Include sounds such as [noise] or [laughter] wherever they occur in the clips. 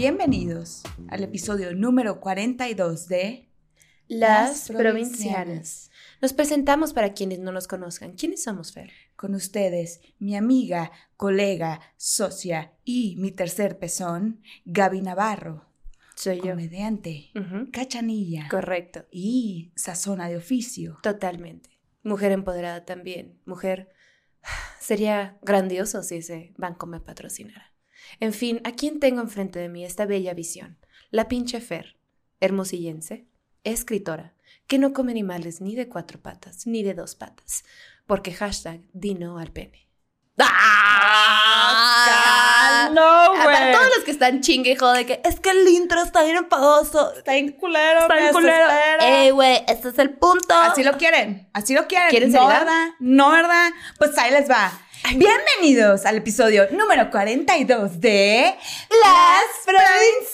Bienvenidos al episodio número 42 de Las Provincianas. Nos presentamos para quienes no nos conozcan. ¿Quiénes somos, Fer? Con ustedes, mi amiga, colega, socia y mi tercer pezón, Gaby Navarro. Soy yo. Comediante, cachanilla Correcto. y sazona de oficio. Totalmente. Mujer empoderada también. Mujer. [sighs] Sería grandioso si ese banco me patrocinara. En fin, ¿a quién tengo enfrente de mí esta bella visión? La pinche Fer, hermosillense, escritora, que no come animales ni de cuatro patas ni de dos patas, porque hashtag di no al pene. ¡Ah! no, Ah, Para todos los que están chingue y jode que es que el intro está bien enfadoso. Está bien culero, Está bien culero. Ey, güey, este es el punto. Así lo quieren, así lo quieren. ¿Quieren no, seriedad? ¿verdad? No, ¿verdad? Pues ahí les va. Bienvenidos al episodio número 42 de Las Provincianas.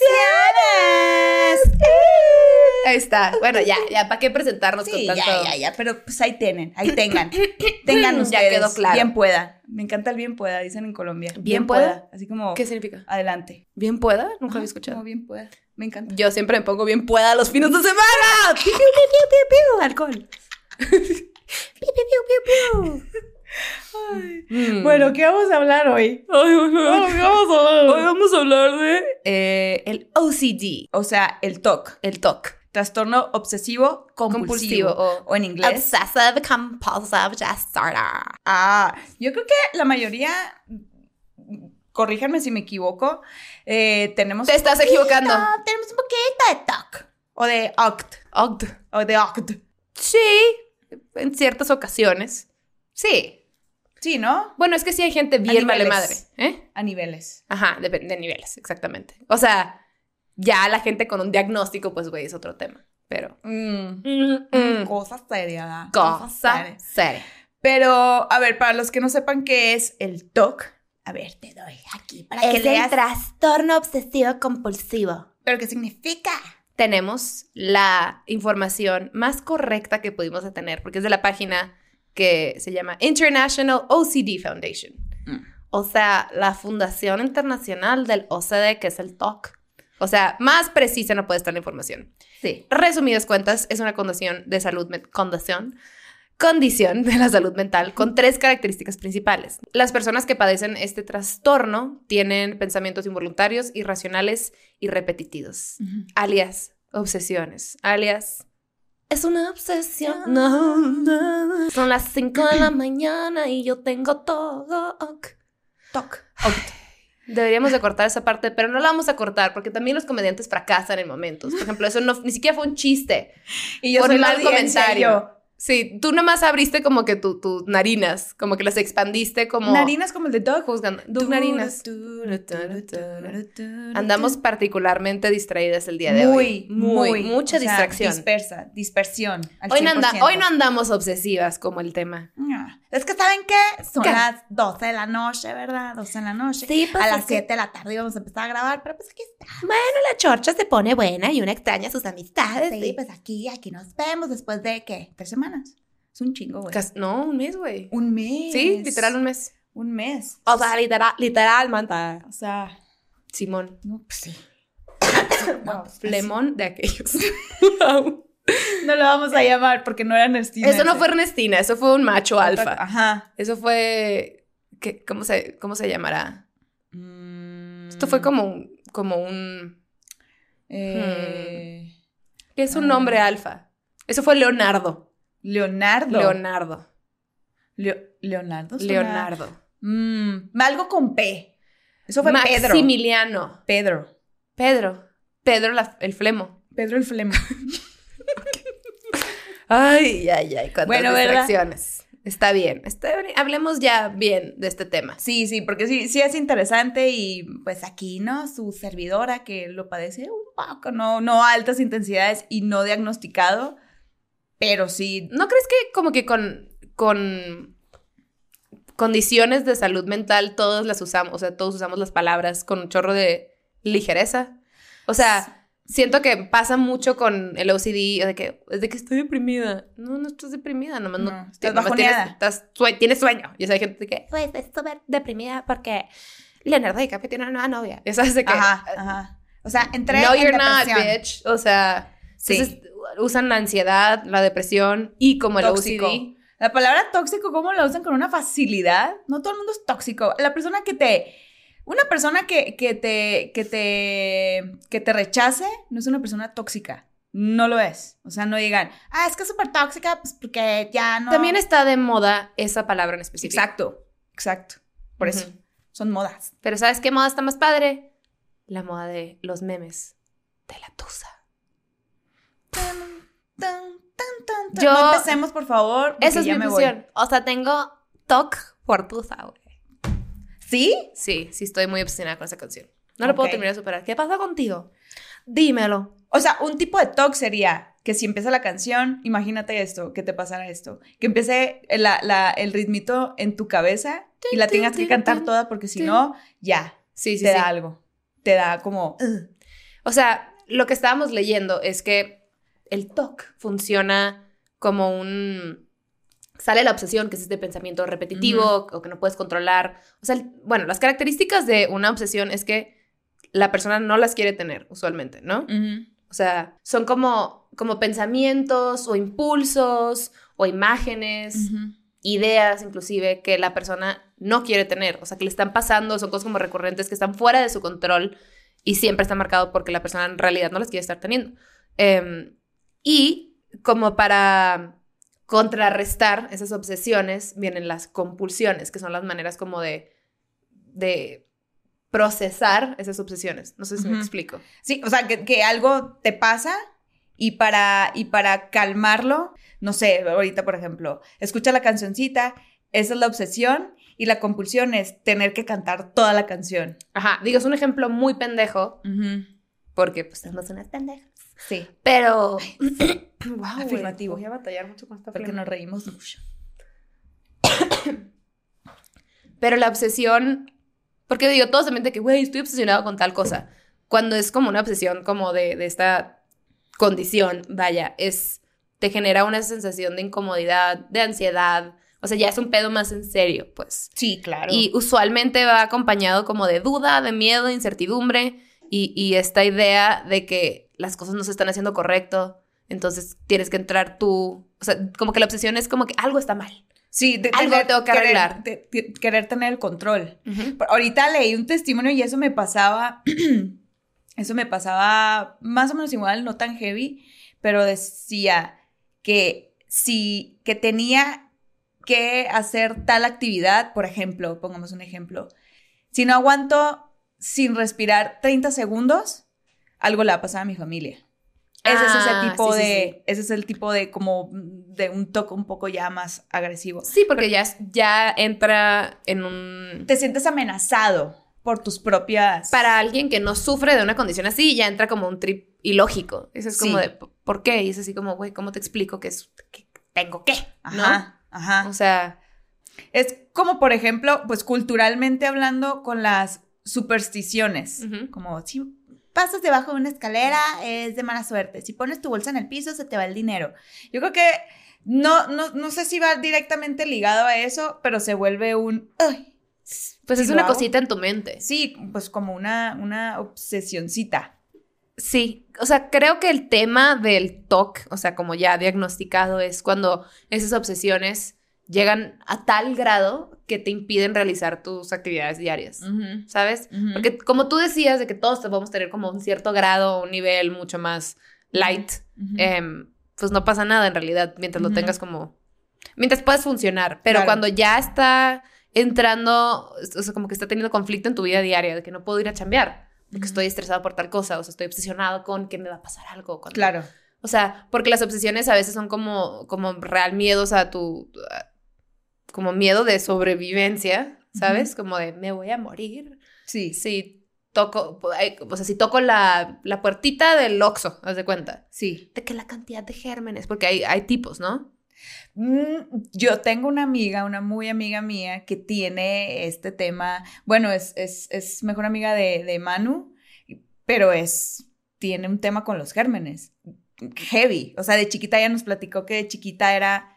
Ahí está. Bueno, ya, ya, ¿para qué presentarnos Sí, con ya, tanto? ya, ya, pero pues ahí tienen, ahí tengan. [laughs] tengan Ya ustedes. quedó claro. Bien pueda. Me encanta el bien pueda, dicen en Colombia. ¿Bien pueda? Así como ¿Qué significa? adelante. ¿Bien pueda? Nunca había escuchado. Como bien pueda. Me encanta. Yo siempre me pongo bien pueda los fines de semana. [laughs] Piu, piu, piu, piu, piu, Alcohol. Piu, piu, piu, piu, piu. [laughs] Mm. Bueno, ¿qué vamos a hablar hoy? Ay, bueno. ¿Qué vamos a hablar Hoy vamos a hablar de eh, el OCD, O sea, el TOC. el TOC. Trastorno obsesivo compulsivo. Compulsivo o- o en inglés. Obsessive Compulsive Disorder. Ah, yo creo que la mayoría, corríjanme si me equivoco, eh, tenemos... Te estás equivocando. Tenemos un poquito de TOC. O de OCT. OCD. O de OCT. Sí, en ciertas ocasiones. Sí. Sí, ¿no? Bueno, es que sí hay gente bien vale madre. ¿Eh? A niveles. Ajá, depende de niveles, exactamente. O sea, ya la gente con un diagnóstico, pues, güey, es otro tema. Pero. Mm. Mm, mm. Cosa seria. Cosa seria. Pero, a ver, para los que no sepan qué es el TOC, a ver, te doy aquí para que Es el leas. trastorno obsesivo compulsivo. ¿Pero qué significa? Tenemos la información más correcta que pudimos tener, porque es de la página que se llama International OCD Foundation. Mm. O sea, la Fundación Internacional del OCD, que es el TOC. O sea, más precisa no puede estar la información. Sí. Resumidas cuentas, es una condición de salud condición de la salud mental con tres características principales. Las personas que padecen este trastorno tienen pensamientos involuntarios, irracionales y repetitivos, alias obsesiones, alias es una obsesión. No, no. Son las 5 de la mañana y yo tengo todo. TOC. Deberíamos de cortar esa parte, pero no la vamos a cortar porque también los comediantes fracasan en momentos. Por ejemplo, eso no, ni siquiera fue un chiste. Y yo Por soy mal comentario. Sí, tú nomás abriste como que tu- tus narinas, como que las expandiste como... Narinas como el de Doug. Juzgando. Doug narinas. Andamos particularmente distraídas el día de muy, hoy. muy, Mucha o sea, distracción. dispersa, dispersión. al Hoy no, anda- 100%. hoy no andamos obsesivas como el tema. Es que, ¿saben qué? Son ¿Qué? las 12 de la noche, ¿verdad? 12 de la noche. Sí, pues, a las que- 7 de la tarde íbamos a empezar a grabar, pero pues aquí está. La chorcha se pone buena y una extraña sus amistades. Sí, pues aquí, aquí nos vemos después de, ¿qué? ¿Tres semanas? Es un chingo, güey. No, un mes, güey. Un mes. Sí, literal un mes. Un mes. O sea, literal, literal, manta. O sea, Simón. no, pues sí. [coughs] [coughs] No, pues, Flemón de aquellos. [laughs] No lo vamos a llamar porque no era Ernestina. eso no fue Ernestina, eso fue un macho alfa. Ajá. Eso fue. ¿qué- cómo, se, ¿Cómo se llamará? Mm, Esto fue como un. Como un eh, ¿Qué es un Ah. nombre alfa? Eso fue Leonardo. Leonardo. Leonardo. Leo- Leonardo. suena- Leonardo. Mm, algo con P. Eso fue Pedro. Maximiliano. Pedro. Pedro. Pedro la- el flemo. Pedro el Flemo. [laughs] Ay, ay, ay. Cuántas Bueno, ¿verdad? distracciones. Está bien. Está bien. Hablemos ya bien de este tema. Sí, sí, porque sí, sí es interesante y pues aquí, ¿no? Su servidora que lo padece un poco, no, no a altas intensidades y no diagnosticado, pero sí. ¿No crees que como que con, con condiciones de salud mental todos las usamos, o sea, todos usamos las palabras con un chorro de ligereza? O sea, siento que pasa mucho con el OCD, de que, de que estoy deprimida. No, no estás deprimida, nomás no. No, estás nomás tienes, estás sue- tienes sueño. Y o sea, hay gente de que, pues, estoy súper deprimida porque Leonardo DiCaprio tiene una nueva novia. [laughs] Ya sabes de que... Ajá, ajá. O sea, entré no, en you're not, bitch. O sea, Sí. entonces, usan la ansiedad, la depresión y como el Tóxico. OCD. La palabra tóxico, ¿cómo la usan con una facilidad? No todo el mundo es tóxico. La persona que te... Una persona que, que te, que, te, que te rechace no es una persona tóxica. No lo es. O sea, no digan, ah, es que es súper tóxica, pues porque ya no... También está de moda esa palabra en específico. Exacto, exacto. Por eso. Son modas. Pero ¿sabes qué moda está más padre? La moda de los memes de la tusa. Yo- No empecemos, por favor. Esa es ya mi me voy. O sea, tengo TOC por tusa, güey. ¿Sí? Sí, sí estoy muy obsesionada con esa canción. No lo puedo Ok. terminar de superar. ¿Qué pasa contigo? Dímelo. O sea, un tipo de talk sería que si empieza la canción, imagínate esto, que te pasara esto, que empiece la- la- el ritmito en tu cabeza y la tengas que cantar toda porque si no, ya, Sí, sí, te sí. da algo. Te da como... "Ugh". O sea, lo que estábamos leyendo es que el TOC funciona como un... Sale la obsesión, que es este pensamiento repetitivo o que no puedes controlar. O sea, el- bueno, las características de una obsesión es que la persona no las quiere tener usualmente, ¿no? O sea, son como, como pensamientos o impulsos o imágenes, ideas inclusive que la persona no quiere tener. O sea, que le están pasando, son cosas como recurrentes que están fuera de su control y siempre está marcado porque la persona en realidad no las quiere estar teniendo. Em, y como para contrarrestar esas obsesiones vienen las compulsiones, que son las maneras como de, de procesar esas obsesiones. No sé si me explico. Sí, o sea, que, que algo te pasa y para, y para calmarlo, no sé, ahorita por ejemplo, escucha la cancioncita, esa es la obsesión y la compulsión es tener que cantar toda la canción. Ajá, digo, es un ejemplo muy pendejo porque pues somos unas pendejas. Sí, Pero. [coughs] wow, Afirmativo. Voy a batallar mucho con esta porque flema. nos reímos mucho. [coughs] Pero la obsesión. Porque digo, todos también de que, güey, estoy obsesionado con tal cosa. Cuando es como una obsesión, como de, de esta condición, vaya, es. Te genera una sensación de incomodidad, de ansiedad. O sea, ya es un pedo más en serio, pues. Sí, claro. Y usualmente va acompañado como de duda, de miedo, de incertidumbre y, y esta idea de que las cosas no se están haciendo correcto. Entonces tienes que entrar tú. O sea, como que la obsesión es como que algo está mal. sí, de, algo tengo que querer- arreglar. de- de- querer tener el control. Ahorita leí un testimonio y eso me pasaba, [clears throat] eso me pasaba más o menos igual, no tan heavy, pero decía que si, que tenía que hacer tal actividad, por ejemplo, pongamos un ejemplo, si no aguanto sin respirar 30 segundos, algo le va a pasar a mi familia. Ese es Ah, ese tipo sí, sí, de, sí. ese es el tipo de como de un toque un poco ya más agresivo. Sí, porque ya, ya entra en un... Te sientes amenazado por tus propias... Para alguien que no sufre de una condición así, ya entra como un trip ilógico. Eso es como Sí. de, ¿por qué? Y es así como, güey, ¿cómo te explico que es... que tengo qué? ¿No? Ajá, ajá. O sea, Es como, por ejemplo, pues culturalmente hablando con las supersticiones. Como si pasas debajo de una escalera es de mala suerte. Si pones tu bolsa en el piso se te va el dinero. Yo creo que no, no, no sé si va directamente ligado a eso, pero se vuelve un... "Ay". pues ¿Sí es una hago? cosita en tu mente. Sí, pues como una, una obsesioncita. Sí, o sea, creo que el tema del TOC, o sea, como ya diagnosticado, es cuando esas obsesiones llegan a tal grado que te impiden realizar tus actividades diarias, ¿sabes? Porque como tú decías, de que todos podemos tener como un cierto grado, un nivel mucho más light, em, pues no pasa nada en realidad, mientras lo tengas como... Mientras puedas funcionar, pero Claro. cuando ya está entrando, o sea, como que está teniendo conflicto en tu vida diaria, de que no puedo ir a chambear, de que estoy estresado por tal cosa, o sea, estoy obsesionado con que me va a pasar algo. cuando- Claro. O sea, porque las obsesiones a veces son como, como real miedos a tu... a- como miedo de sobrevivencia, ¿sabes? Como de, me voy a morir. Sí. Si toco, o sea, si toco la, la puertita del Oxxo, haz de cuenta. Sí. De que la cantidad de gérmenes, porque hay, hay tipos, ¿no? Mm, Yo tengo una amiga, una muy amiga mía, que tiene este tema. Bueno, es, es, es mejor amiga de, de Manu, pero es. Tiene un tema con los gérmenes. Heavy. O sea, de chiquita ya nos platicó que de chiquita era.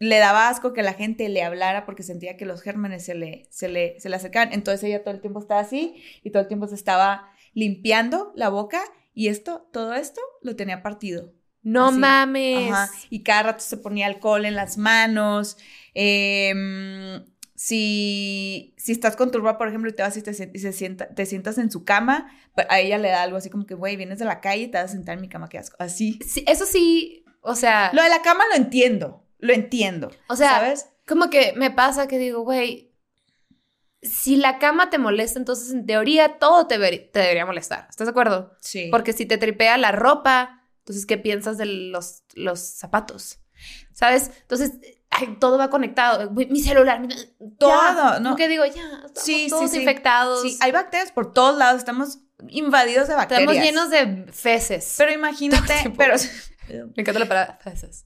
Le daba asco que la gente le hablara porque sentía que los gérmenes se le, se le, se le acercaban. Entonces ella todo el tiempo estaba así y todo el tiempo se estaba limpiando la boca y esto, todo esto lo tenía partido. No Así. mames. Ajá. Y cada rato se ponía alcohol en las manos. Em, si, si estás con tu ropa, por ejemplo, y te vas y te, y se sienta, te sientas en su cama, pues, a ella le da algo así como que, güey, vienes de la calle y te vas a sentar en mi cama, qué asco. Así. Sí, eso sí, o sea, Lo de la cama lo entiendo, lo entiendo. o sea, ¿sabes? como que me pasa que digo, güey, si la cama te molesta, entonces en teoría todo te, debería molestar. ¿Estás de acuerdo? Sí. Porque si te tripea la ropa, entonces, ¿qué piensas de los, los zapatos? ¿Sabes? Entonces, ay, todo va conectado. Mi celular, mi- Todo, ya, ¿no? Que digo, ya, estamos Sí, sí, todos sí. infectados. Sí, hay bacterias por todos lados, estamos invadidos de bacterias. Estamos llenos de feces. Pero imagínate, [laughs] Todo pero... Me encanta la palabra feces.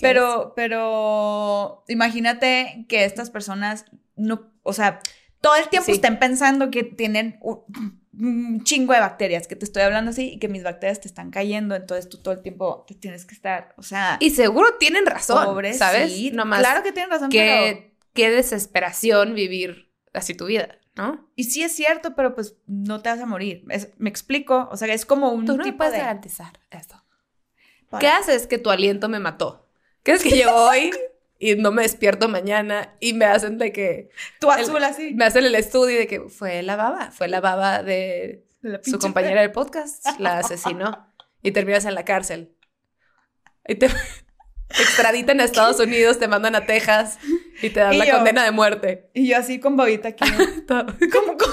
Pero, pero imagínate que estas personas no, o sea, todo el tiempo Sí. estén pensando que tienen un, chingo de bacterias, que te estoy hablando así y que mis bacterias te están cayendo, entonces tú todo el tiempo te tienes que estar, o sea, Y seguro tienen razón, pobre, ¿sabes? sí, claro que tienen razón, pero que qué desesperación vivir así tu vida, ¿no? y sí es cierto, pero pues no te vas a morir. Es- me explico, o sea, es como un Tú no tipo puedes de garantizar esto. Para- ¿Qué haces que tu aliento me mató? ¿Qué es que llego hoy [laughs] y no me despierto mañana y me hacen de que tú el- azul así. me hacen el estudio de que fue la baba, fue la baba de la su compañera del podcast, la asesinó y terminas en la cárcel. Y te, te [laughs] extraditan a Estados Unidos, te mandan a Texas y te dan Y la yo- condena de muerte. Y yo así con babita aquí, [laughs] como con,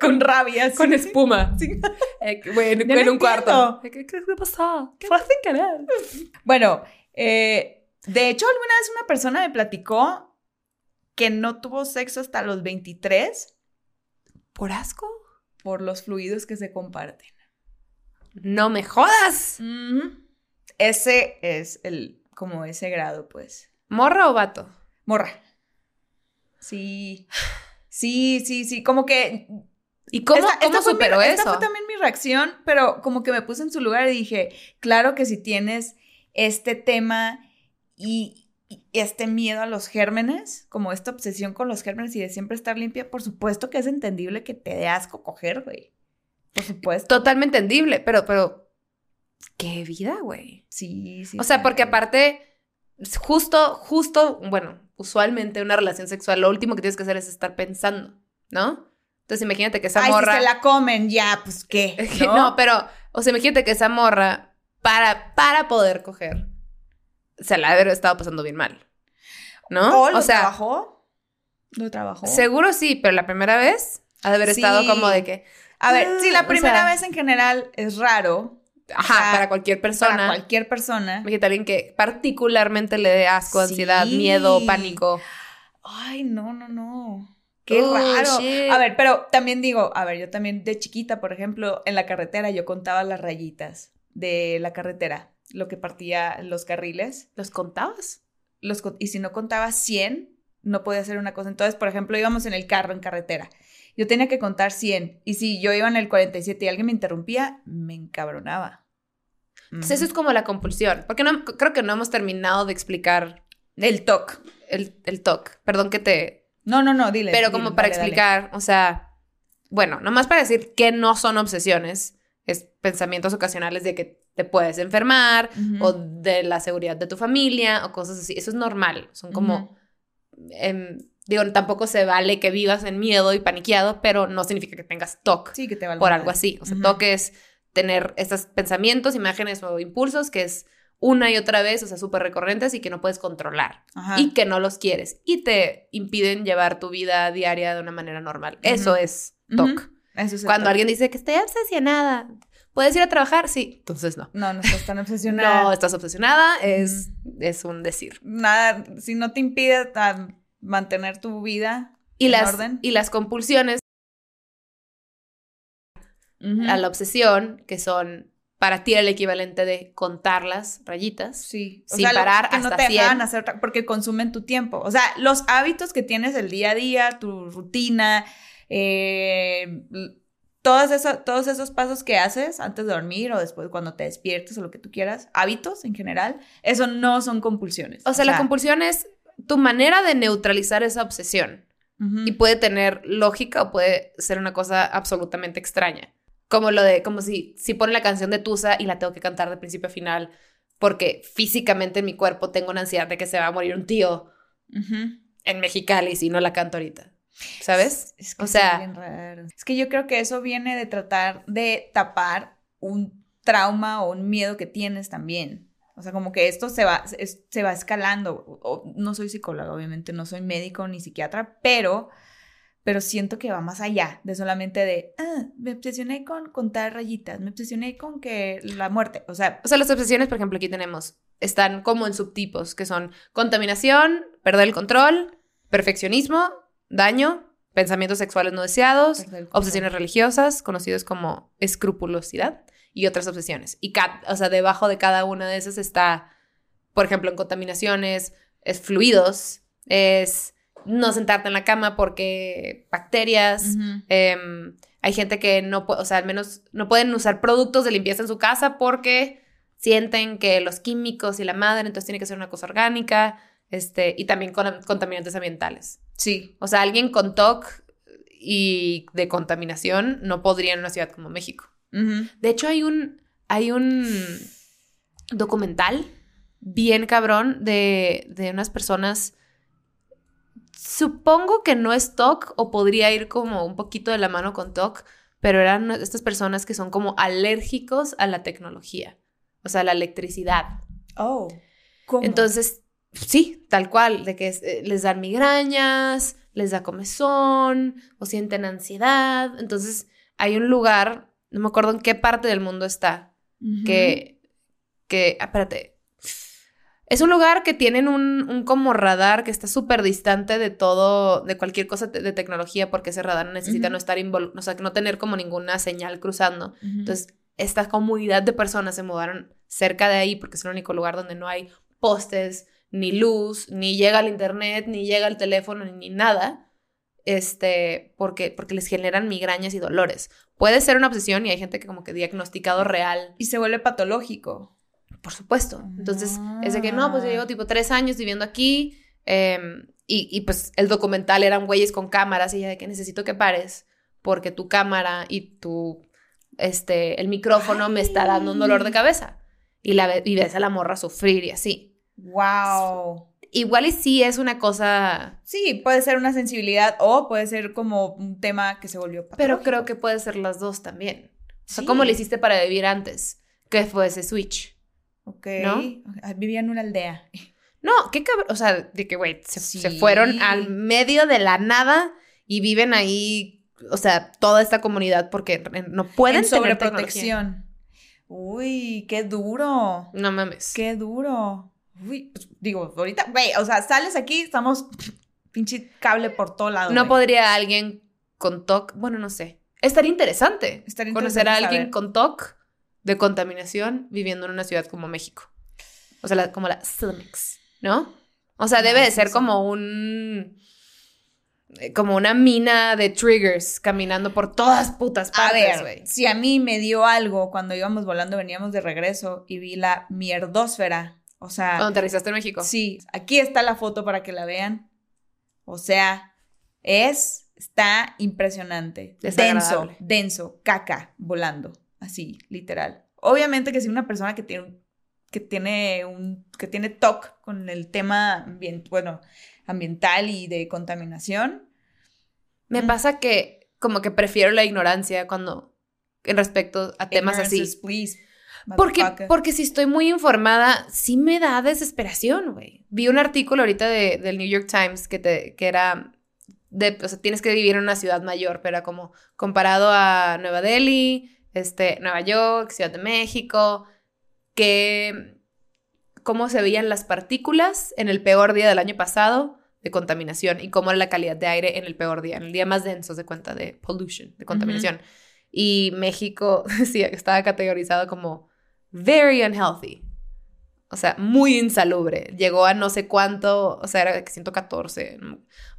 con [laughs] rabia. Con espuma. Sí. [laughs] Eh, güey, en, un cuarto. ¿Qué, qué, qué pasó? Fue sin querer. [laughs] Bueno, eh, de hecho, alguna vez una persona me platicó que no tuvo sexo hasta los 23 ¿Por asco? por los fluidos que se comparten. No me jodas. Ese es el, como ese grado, pues. ¿Morra o vato? Morra. Sí. Sí, sí, sí. Como que. ¿Y cómo, esta- cómo esta fue mi- superó Esta eso? fue también mi reacción, pero como que me puse en su lugar y dije, claro que si tienes este tema y, y este miedo a los gérmenes, como esta obsesión con los gérmenes y de siempre estar limpia, por supuesto que es entendible que te dé asco coger, güey. Por supuesto. Totalmente entendible, pero, pero, qué vida, güey. Sí, sí. O sea, porque aparte, justo, justo, bueno, usualmente una relación sexual, lo último que tienes que hacer es estar pensando, ¿no? Entonces imagínate que esa Ay, morra. si se la comen, ya, pues [laughs] qué. Es que ¿no? pero, o sea, imagínate que esa morra, para, para poder coger, se la debe haber estado pasando bien mal. ¿no? ¿O lo o sea, trabajó? ¿Lo trabajó? seguro sí, pero la primera vez ha de haber Sí. estado como de que. A ver, sí, o la primera sea, vez en general es raro Ajá, sea, para cualquier persona. para cualquier persona. Imagínate alguien que particularmente le dé asco, Sí. ansiedad, miedo, pánico. Ay, no, no, no. Qué Oh, raro. shit. A ver, pero también digo, a ver, yo también de chiquita, por ejemplo, en la carretera yo contaba las rayitas de la carretera, lo que partía los carriles. ¿Los contabas? Los, y si no contaba 100, no podía hacer una cosa. Entonces, por ejemplo, íbamos en el carro en carretera. Yo tenía que contar 100. Y si yo iba en el 47 y alguien me interrumpía, me encabronaba. Entonces, eso es como la compulsión. Porque no, creo que no hemos terminado de explicar El TOC. el, el TOC. Perdón que te. No, no, no, dile. Pero dile, como para dale, dale. explicar, o sea, bueno, nomás para decir que no son obsesiones, es pensamientos ocasionales de que te puedes enfermar o de la seguridad de tu familia o cosas así. Eso es normal. Son como. em, digo, tampoco se vale que vivas en miedo y paniqueado, pero no significa que tengas TOC Sí, que te por algo así. O sea. TOC es tener estos pensamientos, imágenes o impulsos que es una y otra vez, o sea, súper recurrentes y que no puedes controlar Ajá. y que no los quieres y te impiden llevar tu vida diaria de una manera normal. Eso es TOC. Eso es Cuando alguien dice que estoy obsesionada, ¿puedes ir a trabajar? Sí, entonces no. No, no estás tan [laughs] obsesionada. No, estás obsesionada, es, es un decir. Nada, si no te impide tan- mantener tu vida Y en las, orden. y las compulsiones a la obsesión, que son para ti el equivalente de contar las rayitas. Sí, sin parar que no hasta te dejan 100. hacer porque consumen tu tiempo. O sea, los hábitos que tienes el día a día, tu rutina, eh, todos, esos, todos esos pasos que haces antes de dormir o después cuando te despiertes o lo que tú quieras, hábitos en general, eso no son compulsiones. O sea, la compulsión es tu manera de neutralizar esa obsesión. Y puede tener lógica o puede ser una cosa absolutamente extraña. Como lo de, como si, si ponen la canción de Tusa y la tengo que cantar de principio a final, porque físicamente en mi cuerpo tengo una ansiedad de que se va a morir un tío en Mexicali si no la canto ahorita. ¿Sabes? Es, que o sea, es que yo creo que eso viene de tratar de tapar un trauma o un miedo que tienes también. O sea, como que esto se va, se va escalando. no soy psicóloga, obviamente, no soy médico ni psiquiatra, pero, pero siento que va más allá de solamente de, ah, me obsesioné con contar rayitas, me obsesioné con que la muerte, o sea. O sea, las obsesiones, por ejemplo, aquí tenemos, están como en subtipos, que son contaminación, perder el control, perfeccionismo, daño, pensamientos sexuales no deseados, obsesiones religiosas, conocidos como escrupulosidad, y otras obsesiones. Y, o sea, debajo de cada una de esas está, por ejemplo, en contaminaciones, es fluidos, es no sentarte en la cama porque bacterias. Em, hay gente que no puede, o sea, al menos no pueden usar productos de limpieza en su casa porque sienten que los químicos y la madre, entonces tiene que ser una cosa orgánica, este, y también con contaminantes ambientales. Sí. O sea, alguien con TOC y de contaminación no podría en una ciudad como México. De hecho, hay un, hay un documental bien cabrón de, de unas personas. Supongo que no es TOC o podría ir como un poquito de la mano con TOC, pero eran estas personas que son como alérgicos a la tecnología, o sea, a la electricidad. Oh. ¿cómo? Entonces, sí, tal cual, de que eh, les dan migrañas, les da comezón o sienten ansiedad. Entonces, hay un lugar no me acuerdo en qué parte del mundo está, que, que, ah, espérate, es un lugar que tienen un, un como radar que está súper distante de todo, de cualquier cosa de, tecnología, porque ese radar necesita no estar involucrado, o sea, no tener como ninguna señal cruzando. Entonces, esta comunidad de personas se mudaron cerca de ahí porque es el único lugar donde no hay postes, ni luz, ni llega el internet, ni llega el teléfono, ni nada este, porque, porque les generan migrañas y dolores. Puede ser una obsesión y hay gente que como que diagnosticado real. Y se vuelve patológico. Por supuesto. Entonces, es de que no, pues yo llevo tipo tres años viviendo aquí em, y, y, pues el documental eran güeyes con cámaras y ya de que necesito que pares porque tu cámara y tu, este, el micrófono me está dando un dolor de cabeza. Y, la, y ves a la morra sufrir y así. Wow igual y sí es una cosa. Sí, puede ser una sensibilidad o puede ser como un tema que se volvió Pero creo que puede ser las dos también. O sea, ¿cómo le hiciste para vivir antes? ¿Qué fue ese switch? Ok. ¿No? Vivía en una aldea. No, qué cabrón. O sea, de que, güey, se, fueron al medio de la nada y viven ahí, o sea, toda esta comunidad porque no pueden en protección. Uy, qué duro. No mames. Qué duro. Uy, pues, digo, ahorita, güey, o sea, sales aquí, estamos pinche cable por todo lado. No podría alguien con TOC, bueno, no sé. Estaría interesante, Estaría conocer a alguien con TOC de contaminación viviendo en una ciudad como México. O sea, como la CDMX, ¿no? O sea, debe de ser como un eh, como una mina de triggers caminando por todas putas partes, güey. Si a mí me dio algo cuando íbamos volando, veníamos de regreso y vi la mierdósfera o sea. Cuando aterrizaste en México. Sí, aquí está la foto para que la vean. O sea, es, está impresionante. Denso, denso, caca, volando. Así, literal. Obviamente que si una persona que tiene que tiene un, que tiene TOC con el tema bueno, ambiental y de contaminación. Me mm. pasa que como que prefiero la ignorancia cuando en respecto a temas así. Please. Porque, porque si estoy muy informada, sí me da desesperación, güey. Vi un artículo ahorita de, del New York Times que, te, que era de, o sea, tienes que vivir en una ciudad mayor, pero era como comparado a Nueva Delhi, este, Nueva York, Ciudad de México, que cómo se veían las partículas en el peor día del año pasado de contaminación y cómo era la calidad de aire en el peor día, en el día más denso de cuenta de pollution, de contaminación. Y México, [laughs] sí, estaba categorizado como very unhealthy. O sea, muy insalubre. Llegó a no sé cuánto, o sea, era 114.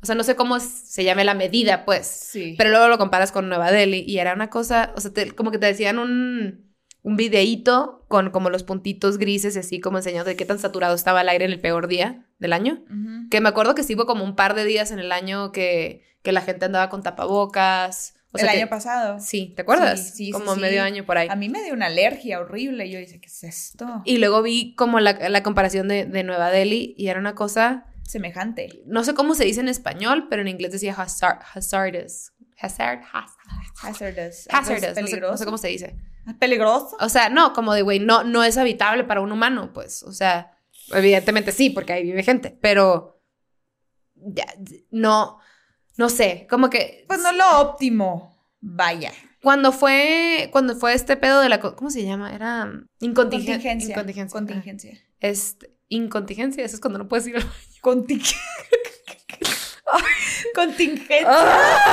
O sea, no sé cómo se llame la medida, pues. Sí. Pero luego lo comparas con Nueva Delhi y era una cosa, o sea, como que te decían un, un videíto con como los puntitos grises, así como enseñando de qué tan saturado estaba el aire en el peor día del año. Que me acuerdo que sí hubo como un par de días en el año que, que la gente andaba con tapabocas O el año pasado. Sí, ¿te acuerdas? Sí, sí, Como sí, medio año por ahí. A mí me dio una alergia horrible. Yo dije, ¿qué es esto? Y luego vi como la, la comparación de, de Nueva Delhi y era una cosa, Semejante. no sé cómo se dice en español, pero en inglés decía hazard, hazardous. Hazard, haz- Hazardous. hazardous, no sé, no sé cómo se dice. ¿Peligroso? O sea, no, como de, güey, no, no es habitable para un humano, pues. O sea, evidentemente sí, porque ahí vive gente, pero ya, no, no sé, como que Pues no lo óptimo. Vaya. cuando fue, cuando fue este pedo de la, ¿cómo se llama? Era incontigen- Contingencia. Incontingencia. Contingencia. Ah, Este, incontingencia, eso es cuando no puedes ir al baño. Conting- [laughs] Contingencia. [laughs] [laughs]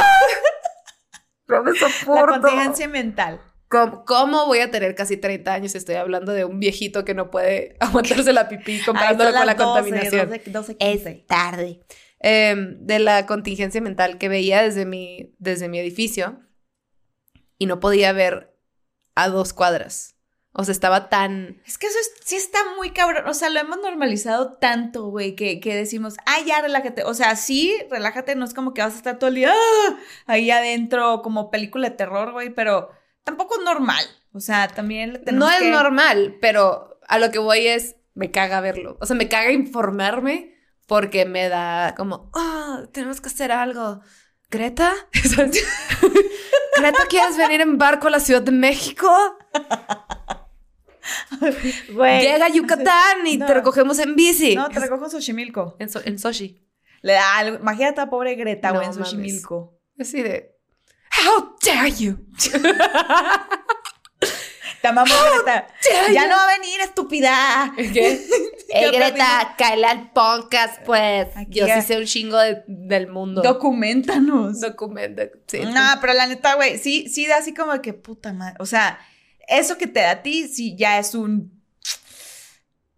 No me La contingencia mental. ¿Cómo, cómo voy a tener casi 30 años si estoy hablando de un viejito que no puede aguantarse la pipí comparándolo con la las 12, contaminación? 12, 12, 15. tarde. Em, de la contingencia mental que veía desde mi, desde mi edificio y no podía ver a dos cuadras. O sea, estaba tan... Es que eso es- sí está muy cabrón. O sea, lo hemos normalizado tanto, güey, que, que decimos, ah, ya, relájate. O sea, sí, relájate, no es como que vas a estar todo el día ¡ah! ahí adentro, como película de terror, güey, pero tampoco es normal. O sea, también tenemos No es que- normal, pero a lo que voy es, me caga verlo. O sea, me caga informarme porque me da como, ah, tenemos que hacer algo. Greta. [laughs] Greta, ¿quieres venir en barco a la Ciudad de México? Llega a Yucatán y [laughs] No. te recogemos en bici. No, te recojo en Xochimilco. En, So- en Sochi. Le da algo. Imagínate a pobre Greta, güey, No en mames. Xochimilco. Así de, How dare you? [laughs] Te amamos, Greta. dare Ya no va a venir, estúpida. ¿Qué? [laughs] ¿Qué Ey, otra Greta, cae al podcast, pues. Aquí Yo sí sé un chingo de- del mundo. Documéntanos. Documenta. Sí, No, pero la neta, güey, sí, sí da así como que puta madre. O sea, eso que te da a ti, sí ya es un.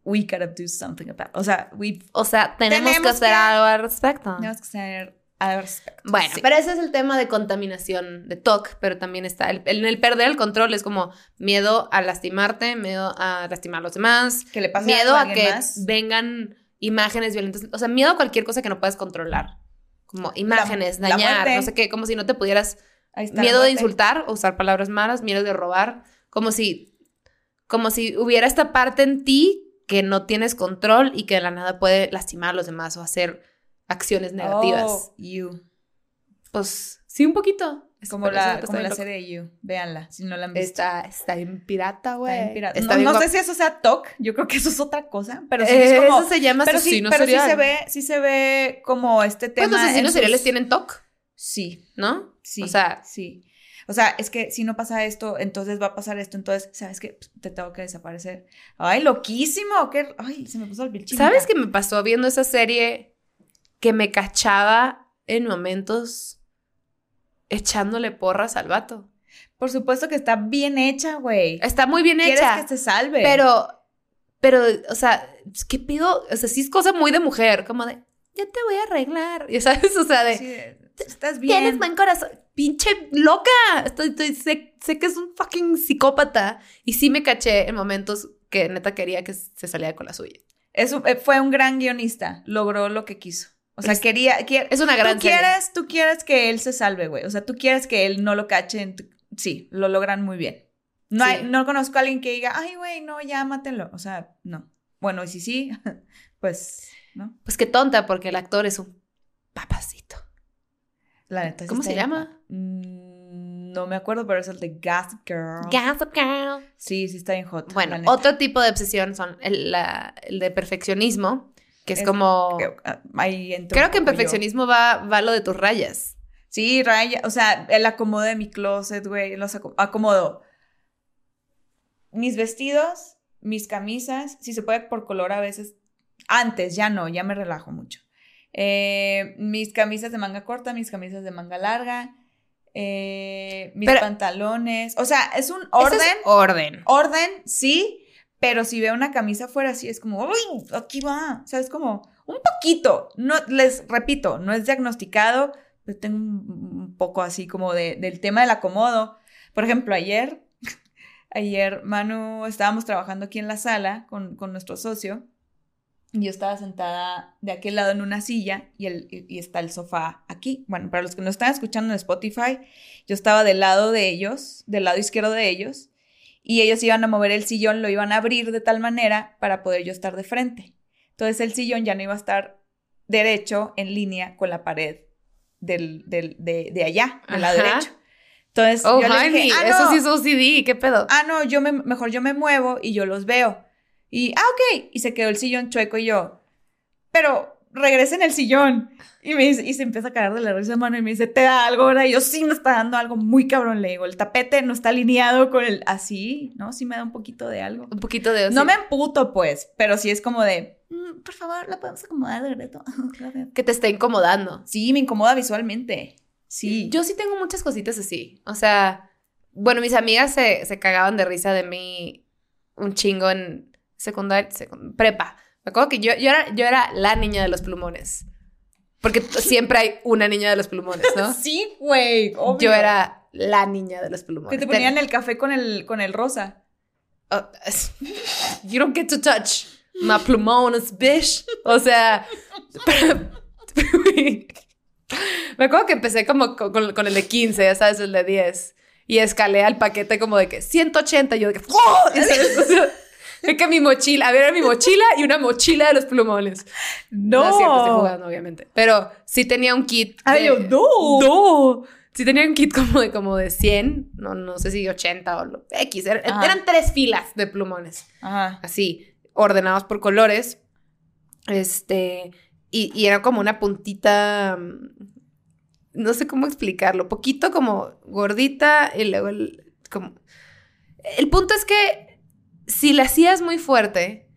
We gotta do something about. O sea, we O sea, tenemos, Tenemos que hacer que- algo al respecto. tenemos que hacer al respecto. Bueno, Sí. pero ese es el tema de contaminación, de TOC, pero también está el, el, el perder el control, es como miedo a lastimarte, miedo a lastimar a los demás, que le pase miedo a que más. vengan imágenes violentas, o sea, miedo a cualquier cosa que no puedas controlar, como imágenes, la dañar, no sé qué, como si no te pudieras, Ahí está miedo de insultar, o usar palabras malas, miedo de robar, como si, como si hubiera esta parte en ti que no tienes control y que de la nada puede lastimar a los demás o hacer acciones negativas. Oh, you. Pues sí, un poquito. Es- Como la, como la serie de You. Véanla, si no la han visto. Está, está en pirata, güey. Está bien pirata. Está no sé si eso sea TOC, yo creo que eso es otra cosa, pero sí Eh, es como... Eso se llama pero sí, pero sí se ve, sí se ve como este Pues tema. los asesinos en sus- seriales tienen TOC, Sí, ¿no? sí. O sea, sí. O sea, es que si no pasa esto, entonces va a pasar esto, entonces, ¿sabes qué? Pues, Te tengo que desaparecer. Ay, loquísimo. qué- Ay, se me puso el bichito. ¿sabes qué me pasó viendo esa serie que me cachaba en momentos echándole porras al vato? Por supuesto que está bien hecha, güey. Está muy bien Quieres hecha. que se salve. Pero, pero, o sea, ¿qué pido? O sea, sí es cosa muy de mujer, como de, ya te voy a arreglar. [laughs] Ya sabes, o sea, de, Sí, estás bien. Tienes buen corazón. Pinche loca. Estoy, estoy- sé, sé que es un fucking psicópata. Y sí me caché en momentos que neta quería que se saliera con la suya. Es un- eh, fue un gran guionista. Logró lo que quiso. O sea, Es- quería... quiere- Es una gran tú serie. quieres, tú quieres que él se salve, güey. O sea, tú quieres que él no lo cachen. Tú- Sí, lo logran muy bien. No, Sí. hay- no conozco a alguien que diga, ay, güey, no, ya mátenlo. O sea, no. Bueno, y si sí, [laughs] pues, ¿no? Pues qué tonta, porque el actor es un papacito. La neta. ¿Cómo se llama? Mm, no me acuerdo, pero es el de Gossip Girl. Gossip Girl. Sí, sí está bien hot. Bueno, otro tipo de obsesión son el, la- el de perfeccionismo, que es, Es como... Ah, ahí entro Creo un que en yo. perfeccionismo va, va lo de tus rayas. Sí, raya, o sea, el acomodo de mi closet, güey, los aco- acomodo. Mis vestidos, mis camisas, si se puede por color a veces. Antes, ya no, ya me relajo mucho. Eh, mis camisas de manga corta, mis camisas de manga larga, eh, mis Pero- pantalones. O sea, es un orden. es orden. Orden, sí, pero si veo una camisa afuera así es como, uy, aquí va, o sea, es como un poquito, no, les repito, no es diagnosticado, pero tengo un, un poco así como de, del tema del acomodo. Por ejemplo, ayer, [laughs] ayer Manu, estábamos trabajando aquí en la sala con, con nuestro socio Y yo estaba sentada de aquel lado en una silla y, el, y está el sofá aquí. Bueno, para los que no están escuchando en Spotify, yo estaba del lado de ellos, del lado izquierdo de ellos, y ellos iban a mover el sillón, lo iban a abrir de tal manera para poder yo estar de frente. Entonces el sillón ya no iba a estar derecho en línea con la pared del, del, de, de allá, del lado derecho. Entonces, oh, yo le dije, ah, eso sí es OCD, ¿qué pedo? Ah, no, yo me, mejor yo me muevo y yo los veo. Y, ah, ok. Y se quedó el sillón chueco y yo, pero regresa en el sillón. Y, me dice, y se empieza a caer de la risa mano y me dice, ¿te da algo ahora? Y yo, sí, me está dando algo muy cabrón. Le digo, el tapete no está alineado con el. Así, ¿no? Sí me da un poquito de algo. Un poquito de. No me emputo, pues, pero sí es como de, mm, por favor, la podemos acomodar de reto. [laughs] que te está incomodando. Sí, me incomoda visualmente. Sí. Yo sí tengo muchas cositas así. O sea, bueno, mis amigas se, se cagaban de risa de mí un chingo en secundaria, prepa. Me acuerdo que yo, yo, era, yo era la niña de los plumones. Porque siempre hay una niña de los plumones, ¿no? [laughs] sí, güey. Yo era la niña de los plumones. Que te ponían el café con el, con el rosa. Oh, you don't get to touch my plumones, bitch. O sea, [laughs] [laughs] me acuerdo que empecé como con, con, el de 15, ya sabes, el de 10. Y escalé al paquete como de que 180. Y yo de que, ¡Oh! Es que mi mochila, a ver, era mi mochila y una mochila de los plumones. No. No cierto, estoy jugando, obviamente. Pero sí tenía un kit. De, Ay, yo, no. No. Sí tenía un kit como de, como de 100, no, no sé si 80 o lo, X. eran tres filas de plumones. Ajá. Así, ordenados por colores. Este, y, y era como una puntita, mm, no sé cómo explicarlo, poquito como gordita y luego el, como... El punto es que si la hacías muy fuerte,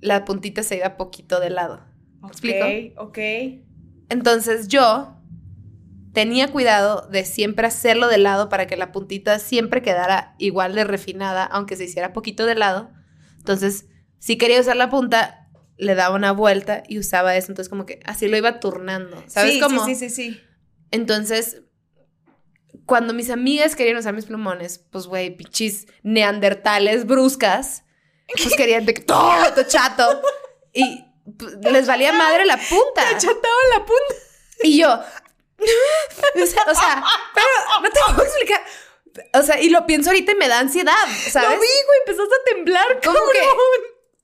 la puntita se iba poquito de lado. ¿Me explico? Ok, Entonces yo tenía cuidado de siempre hacerlo de lado para que la puntita siempre quedara igual de refinada, aunque se hiciera poquito de lado. Entonces, si quería usar la punta, le daba una vuelta y usaba eso. Entonces, como que así lo iba turnando. ¿Sabes sí, cómo? Sí, sí, sí, sí. Entonces, cuando mis amigas querían usar mis plumones, pues, güey, pichis neandertales bruscas, pues querían de todo chato. Y pues, les valía madre la punta. Te achataba la punta. Y yo, o sea, pero no te puedo explicar. O sea, y lo pienso ahorita y me da ansiedad, ¿sabes? Lo vi, güey, empezaste a temblar. ¿Cómo que?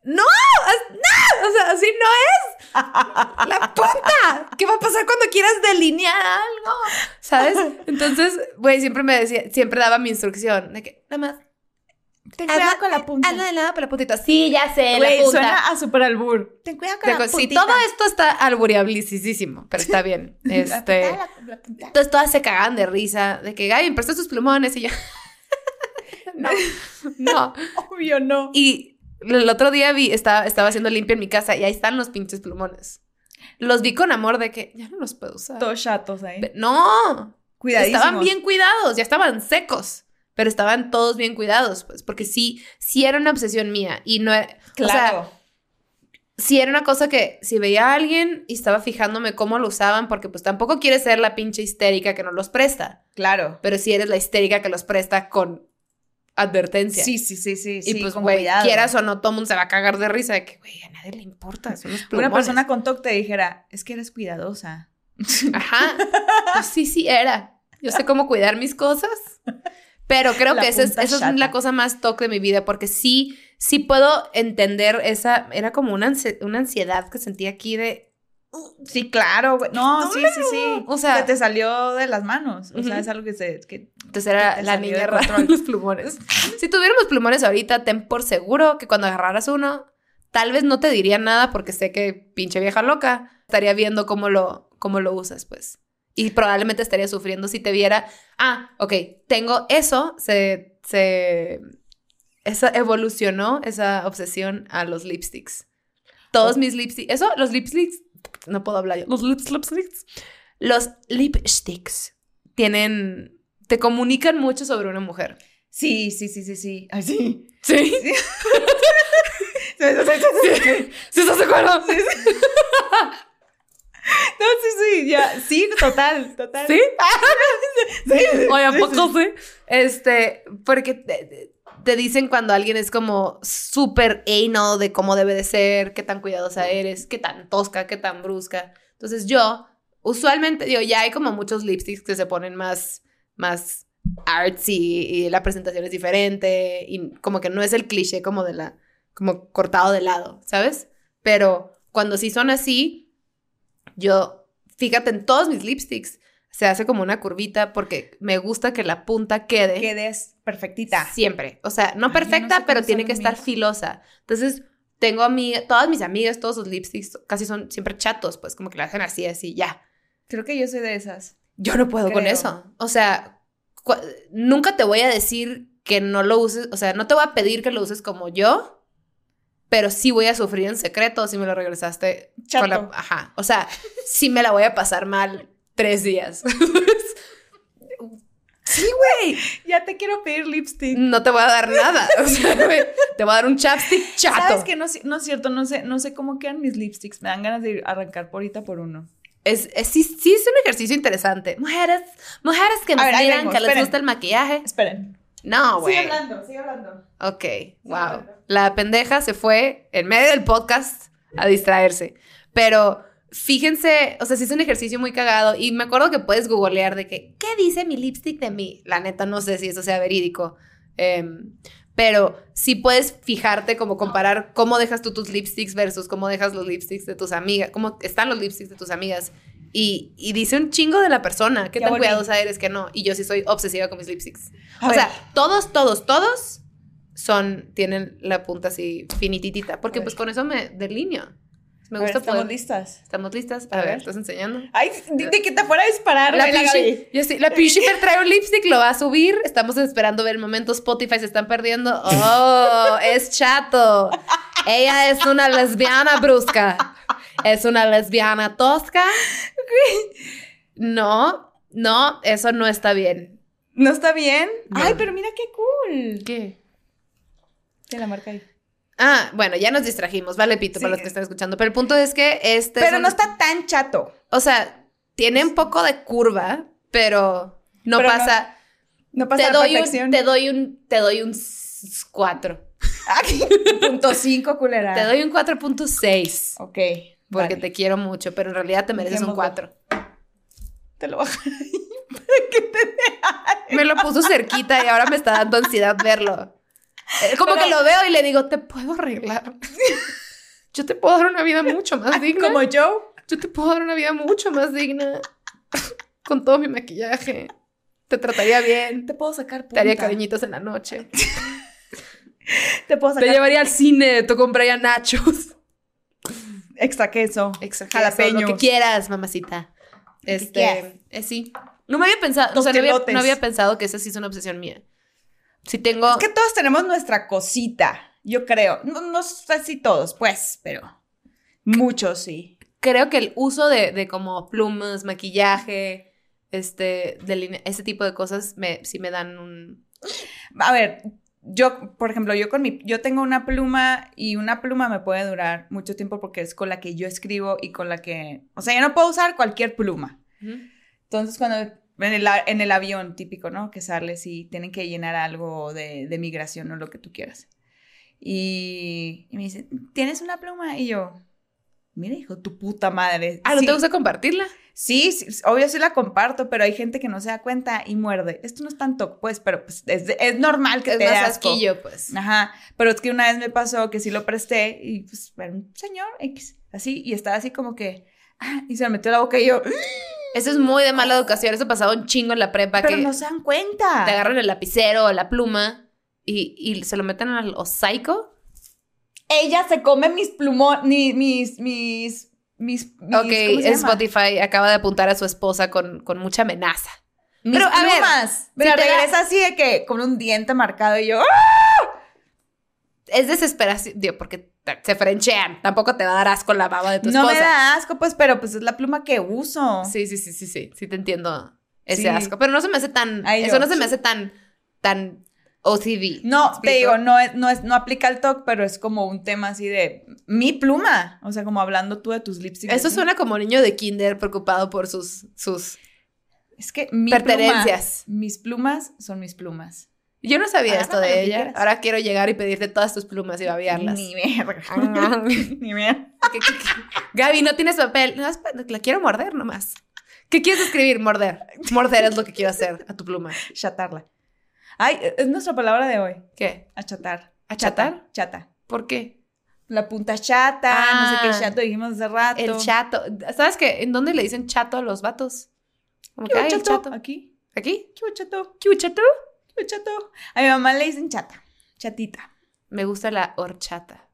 No, no, o sea, así no es. La punta. ¿Qué va a pasar cuando quieras delinear algo? ¿Sabes? Entonces, güey, siempre me decía, siempre daba mi instrucción de que nada más. Ten cuidado con la punta. Hazla de lado con la puntita. Sí, ya sé, la punta. suena a super albur. Ten cuidado con la puntita. Sí, todo esto está alburiablisísimo, pero está bien. [laughs] Este, entonces todas se cagaban de risa, de que, Gaby, presta tus plumones y yo... no, [laughs] no. Obvio no. Y el otro día vi, estaba, estaba haciendo limpia en mi casa y ahí están los pinches plumones. Los vi con amor de que ya no los puedo usar. Todos chatos ahí. No. Cuidadísimos. Estaban bien cuidados, ya estaban secos. Pero estaban todos bien cuidados, pues, porque sí, sí era una obsesión mía. Y no Claro. O sea, sí era una cosa que si veía a alguien y estaba fijándome cómo lo usaban, porque pues tampoco quieres ser la pinche histérica que no los presta. Claro. Pero si eres la histérica que los presta con advertencia. Sí, sí, sí, sí. Y pues, güey, quieras o no, todo el mundo se va a cagar de risa de que, güey, a nadie le importa. Son Una persona con TOC te dijera, es que eres cuidadosa. [laughs] Ajá. Pues sí, sí, era. Yo sé cómo cuidar mis cosas. Pero creo que esa es, eso es la cosa más TOC de mi vida, porque sí, sí puedo entender esa. Era como una, una ansiedad que sentía aquí de Sí, claro, güey. No, sí, sí, sí. O sea, que te salió de las manos. O sea, es algo que se. Que, Entonces era la niña de los plumones. [laughs] si tuviéramos plumones ahorita, ten por seguro que cuando agarraras uno, tal vez no te diría nada porque sé que pinche vieja loca estaría viendo cómo lo, cómo lo usas, pues. Y probablemente estaría sufriendo si te viera. Ah, ok, tengo eso, se. se esa evolucionó esa obsesión a los lipsticks. Todos mis lipsticks. Eso, los lipsticks no puedo hablar yo. Los lipsticks. Los lipsticks tienen, te comunican mucho sobre una mujer. Sí, sí, sí, sí, sí. Ay, [laughs] sí. Sí. Sí. sí, sí, sí, estás de acuerdo? Sí, sí. No, sí, sí, ya. Sí, total, total. ¿Sí? [laughs] sí. Oye, ¿a poco sí? Este, porque te dicen cuando alguien es como súper anal de cómo debe de ser, qué tan cuidadosa eres, qué tan tosca, qué tan brusca. Entonces yo, usualmente, digo, ya hay como muchos lipsticks que se ponen más, más artsy y la presentación es diferente y como que no es el cliché como de la, como cortado de lado, ¿sabes? Pero cuando sí son así, yo, fíjate en todos mis lipsticks, se hace como una curvita porque me gusta que la punta quede. Quedes perfectita. Siempre. O sea, no perfecta, pero tiene que estar filosa. Entonces, tengo a mí, todas mis amigas, todos sus lipsticks casi son siempre chatos, pues como que la hacen así, así, ya. Creo que yo soy de esas. Yo no puedo con eso. O sea, nunca te voy a decir que no lo uses, o sea, no te voy a pedir que lo uses como yo, pero sí voy a sufrir en secreto si me lo regresaste con la, ajá, o sea, sí me la voy a pasar mal tres días. [laughs] sí, güey, ya te quiero pedir lipstick. No te voy a dar nada, o sea, [laughs] te voy a dar un chapstick chato. Sabes que no, no, es cierto, no sé, no sé cómo quedan mis lipsticks, me dan ganas de arrancar por ahorita por uno. Es, sí, sí, es un ejercicio interesante. Mujeres, mujeres que me digan que les gusta el maquillaje. Esperen. No, güey. Sigue hablando, sigue hablando. Ok, wow. La pendeja se fue en medio del podcast a distraerse. Pero fíjense, o sea, sí es un ejercicio muy cagado. Y me acuerdo que puedes googlear de que, ¿qué dice mi lipstick de mí? La neta, no sé si eso sea verídico. Em, pero sí puedes fijarte como comparar cómo dejas tú tus lipsticks versus cómo dejas los lipsticks de tus amigas, cómo están los lipsticks de tus amigas. Y, y dice un chingo de la persona, qué, tan cuidadosa eres que no. Y yo sí soy obsesiva con mis lipsticks. o sea, todos, todos, todos son, tienen la punta así finititita, porque pues con eso me delineo. Me gusta Estamos listas. Estamos listas. A, ver, ¿estás enseñando? Ay, de, que te fuera a disparar. La Pichi, yo sí, la trae un lipstick, lo va a subir. Estamos esperando ver el momento. Spotify se están perdiendo. Oh, [laughs] es chato. Ella es una lesbiana brusca. Es una lesbiana tosca. No, no, eso no está bien. ¿No está bien? Ay, pero mira qué cool. ¿Qué? ¿Qué la marca ahí? Ah, bueno, ya nos distrajimos, vale, Pito, para los que están escuchando. Pero el punto es que este. Pero no está tan chato. O sea, tiene un poco de curva, pero no pasa. No, pasa te doy un, Te doy un. Te doy un 4. punto 5, culera. Te doy un 4.6. Ok. Porque te quiero mucho, pero en realidad te mereces un 4. Te lo bajo ahí [laughs] para que te Me lo puso cerquita y ahora me está dando ansiedad verlo. Como que lo veo y le digo, te puedo arreglar. [laughs] Yo te puedo dar una vida mucho más digna. Como yo. Yo te puedo dar una vida mucho más digna. [laughs] Con todo mi maquillaje. Te trataría bien. Te puedo sacar punta. Te haría cariñitos en la noche. [laughs] te puedo sacar. Te llevaría al cine, te compraría nachos. Extra queso. Extra queso. Jalapeños. Lo que quieras, mamacita. Este, eh, sí. No me había pensado, o sea, no había, no había, pensado que esa sí es una obsesión mía. Si tengo... Es que todos tenemos nuestra cosita, yo creo. No, no sé si todos, pues, pero muchos sí. Creo que el uso de, de como plumas, maquillaje, este, de ese tipo de cosas, me, sí me dan un... A ver, yo, por ejemplo, yo con mi, yo tengo una pluma y una pluma me puede durar mucho tiempo porque es con la que yo escribo y con la que, o sea, yo no puedo usar cualquier pluma. Entonces, cuando en el, avión típico, ¿no? Que sales y tienen que llenar algo de, migración o lo que tú quieras. Y, me dice, ¿tienes una pluma? Y yo, mira, hijo, tu puta madre. Ah, ¿no te gusta compartirla? Sí, sí, obvio sí la comparto, pero hay gente que no se da cuenta y muerde. Esto no es tanto, pues, pero pues, es, normal que te dé asquillo, pues. Ajá, pero es que una vez me pasó que sí lo presté y pues un señor X, así, y estaba así como que, ah, y se me metió la boca y yo... Eso es muy de mala educación. Eso pasaba un chingo en la prepa. Pero no se dan cuenta. Te agarran el lapicero o la pluma y, y se lo meten al osaico. Ella se come mis plumos, mis, mis, mis, mis, Ok, Spotify acaba de apuntar a su esposa con, con mucha amenaza. Mis pero, plumas. A ver, pero regresa así de que con un diente marcado y yo. ¡ah! Es desesperación, digo, porque se frenchean. Tampoco te va a dar asco la baba de tu esposa. No me da asco, pues, pero pues es la pluma que uso. Sí, sí, sí, sí, sí. Sí te entiendo ese asco. Pero no se me hace tan. eso no se me hace tan. tan OCD. No, te digo, no es, no es, no aplica el TOC, pero es como un tema así de mi pluma. O sea, como hablando tú de tus lipsticks. Eso suena como niño de kinder preocupado por sus, sus es que mi pertenencias. mis plumas son mis plumas. Yo no sabía esto de ella. Ahora quiero llegar y pedirte todas tus plumas y babearlas. Ni verga. Ah. [laughs] Ni verga. [laughs] Gaby, no tienes papel. No, la quiero morder nomás. ¿Qué quieres escribir? Morder. Morder es lo que quiero hacer a tu pluma. Chatarla. Ay, es nuestra palabra de hoy. ¿Qué? Achatar. ¿Achatar? Chata. Chata. ¿Por qué? La punta chata, no sé Ah. qué chato dijimos hace rato. El chato. ¿Sabes qué? ¿En dónde le dicen chato a los vatos? Como ¿Qué que, hubo, "Ay, el chato? chato. Aquí. ¿Aquí? ¿Qué chato? ¿Qué chato? ¿Qué hubo, chato? A mi mamá le dicen chata. Chatita. Me gusta la horchata.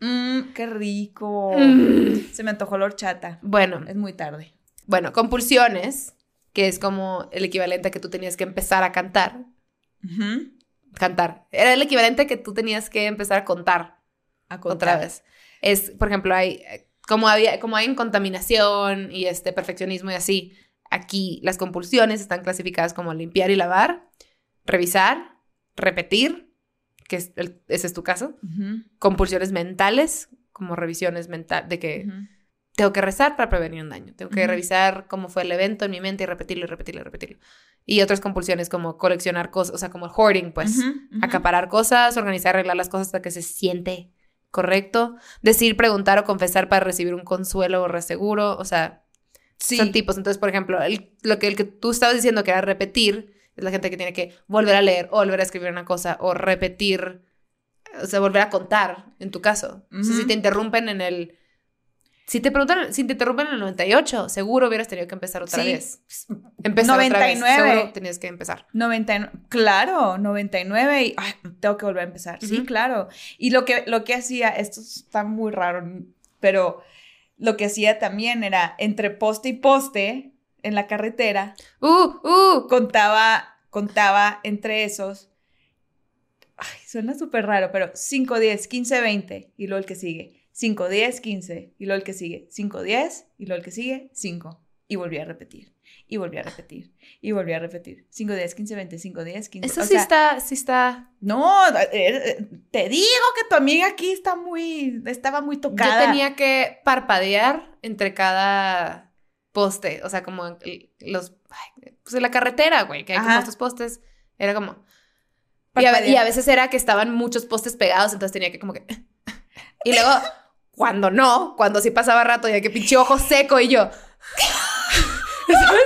Mmm, qué rico. Mm. Se me antojó la horchata. Bueno, Es muy tarde. bueno, compulsiones, que es como el equivalente a que tú tenías que empezar a cantar. Cantar. Era el equivalente a que tú tenías que empezar a contar. A otra contar. vez. Es, por ejemplo, hay, como, había, como hay en contaminación y este perfeccionismo y así, aquí las compulsiones están clasificadas como limpiar y lavar, revisar, repetir, que es el- ese es tu caso, compulsiones mentales, como revisiones mentales, de que tengo que rezar para prevenir un daño, tengo que revisar cómo fue el evento en mi mente y repetirlo y repetirlo y repetirlo. Y otras compulsiones como coleccionar cosas, o sea, como el hoarding, pues acaparar cosas, organizar, arreglar las cosas hasta que se siente correcto, decir, preguntar o confesar para recibir un consuelo o reseguro, o sea, Sí. son tipos. Entonces, por ejemplo, el- lo que el que tú estabas diciendo que era repetir, es la gente que tiene que volver a leer o volver a escribir una cosa o repetir, o sea, volver a contar, en tu caso. O sea, Ujú. si te interrumpen en el... Si te preguntan, si te interrumpen en el 98, seguro hubieras tenido que empezar otra Sí. vez. Empezar otra vez. 99. Seguro tenías que empezar. 99, claro, 99 y ay, tengo que volver a empezar. Sí, claro. Y lo que, lo que hacía, esto está muy raro, pero lo que hacía también era entre poste y poste en la carretera, ¡Uh! ¡Uh! contaba, contaba entre esos. Ay, suena súper raro, pero 5, 10, 15, 20 y luego el que sigue. 5, 10, 15 y luego el que sigue. 5, 10 y luego el que sigue. 5. Y volví a repetir. Y volví a repetir. Y volví a repetir. 5, 10, 15, 20, 5, 10, 15. Eso o sí sea, está, sí está No, eh, eh, te digo que tu amiga aquí está muy, estaba muy tocada. Yo tenía que parpadear entre cada poste, o sea, como los, pues en la carretera, güey, que hay como Ajá. estos postes, era como... Y a, Parpadear. y a veces era que estaban muchos postes pegados, entonces tenía que como que... [laughs] Y luego, cuando no, cuando sí pasaba rato, ya que pinche ojo seco y yo... [laughs] ¿Sabes?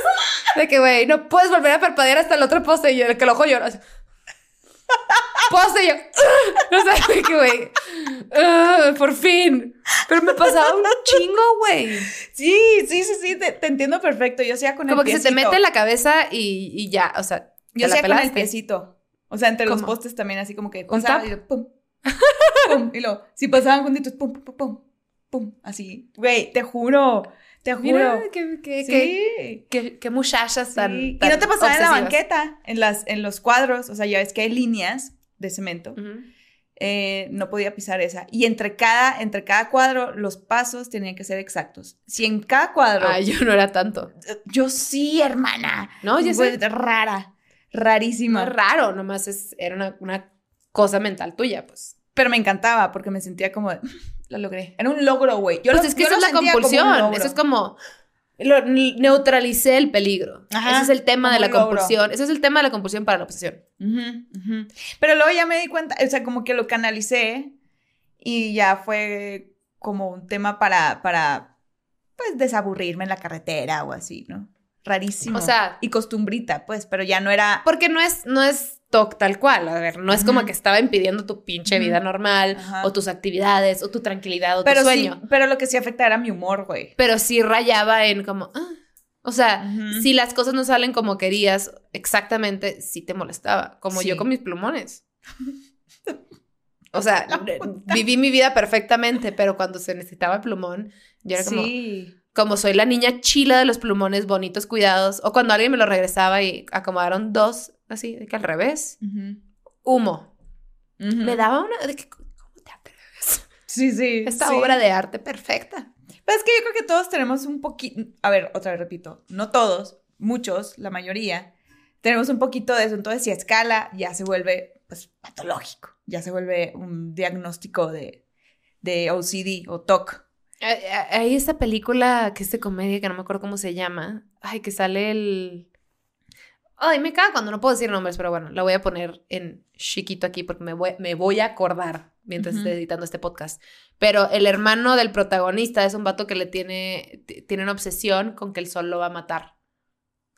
De que, güey, no puedes volver a parpadear hasta el otro poste y el que el ojo llora. Poste yo... O sea, [laughs] que, güey... "Ah, por fin. Pero me pasaba un chingo, güey. Sí, sí, sí, sí, te, te entiendo perfecto. Yo hacía con Como el que se te mete en la cabeza y, y ya, o sea, Yo hacía con el piecito. O sea, entre los postes también, así como que ¿Un tap? y pum, y luego, si pasaban juntitos, pum, pum, pum, pum, pum, así. Güey, te juro, te juro. Mira, sí. qué- qué muchachas tan, sí. Y tan no te pasaba en la obsesivas. banqueta, en, las, en los cuadros, o sea, ya ves que hay líneas de cemento. Ujú. eh, no podía pisar esa. Y entre cada, entre cada cuadro, los pasos tenían que ser exactos. Si en cada cuadro. Ay, yo no era tanto. Yo sí, hermana. No, yo sé. Rara. No Rarísima. es raro, nomás es, era una, una cosa mental tuya, pues. Pero me encantaba porque me sentía como, lo logré. Era un logro, güey. Yo pues lo- es que yo esa lo es la compulsión. Eso es como. lo- neutralicé el peligro. Ajá, Ese es el tema de la logro. compulsión. Ese es el tema de la compulsión para la obsesión. Ujú. Pero luego ya me di cuenta, o sea, como que lo canalicé y ya fue como un tema para, para, pues, desaburrirme en la carretera o así, ¿no? Rarísimo. O sea- Y costumbrita, pues, pero ya no era... Porque no es, no es TOC tal cual. A ver, no es como que estaba impidiendo tu pinche vida normal, o tus actividades, o tu tranquilidad, o Pero tu sí, sueño. pero lo que sí afecta era mi humor, güey. Pero sí rayaba en como. ah. O sea, si las cosas no salen como querías exactamente, sí te molestaba. Como Sí. yo con mis plumones. [laughs] O sea, viví mi vida perfectamente, pero cuando se necesitaba el plumón, yo era Sí. como soy la niña chila de los plumones bonitos, cuidados, o cuando alguien me lo regresaba y acomodaron dos, así, de que al revés, Ujú. humo. Ujú. Me daba una, de que, ¿cómo te atreves? Sí, sí. Esta sí. obra de arte perfecta. Pero es que yo creo que todos tenemos un poquito, a ver, otra vez repito, no todos, muchos, la mayoría, tenemos un poquito de eso. Entonces, si escala ya se vuelve, pues, patológico, ya se vuelve un diagnóstico de, de OCD o TOC. Hay esta película que es de comedia que no me acuerdo cómo se llama. Ay, que sale el. Ay, me caga cuando no puedo decir nombres, pero bueno, la voy a poner en chiquito aquí porque me voy, me voy a acordar mientras esté editando este podcast. Pero el hermano del protagonista es un vato que le tiene, tiene una obsesión con que el sol lo va a matar.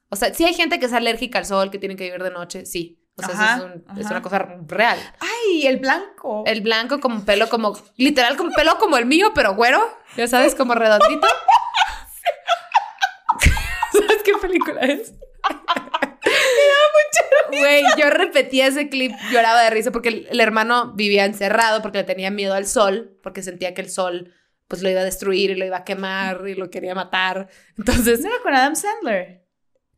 O sea, sí hay gente que es alérgica al sol, que tiene que vivir de noche, sí. O sea, eso Ajá, es, un- es una cosa real. Ay, el blanco. El blanco como pelo como, literal como pelo como el mío, pero güero, ya sabes, como redondito. [laughs] ¿Sabes qué película es? Güey, yo repetía ese clip, lloraba de risa porque el, el hermano vivía encerrado porque le tenía miedo al sol, porque sentía que el sol pues lo iba a destruir y lo iba a quemar y lo quería matar. Entonces, ¿No era con Adam Sandler?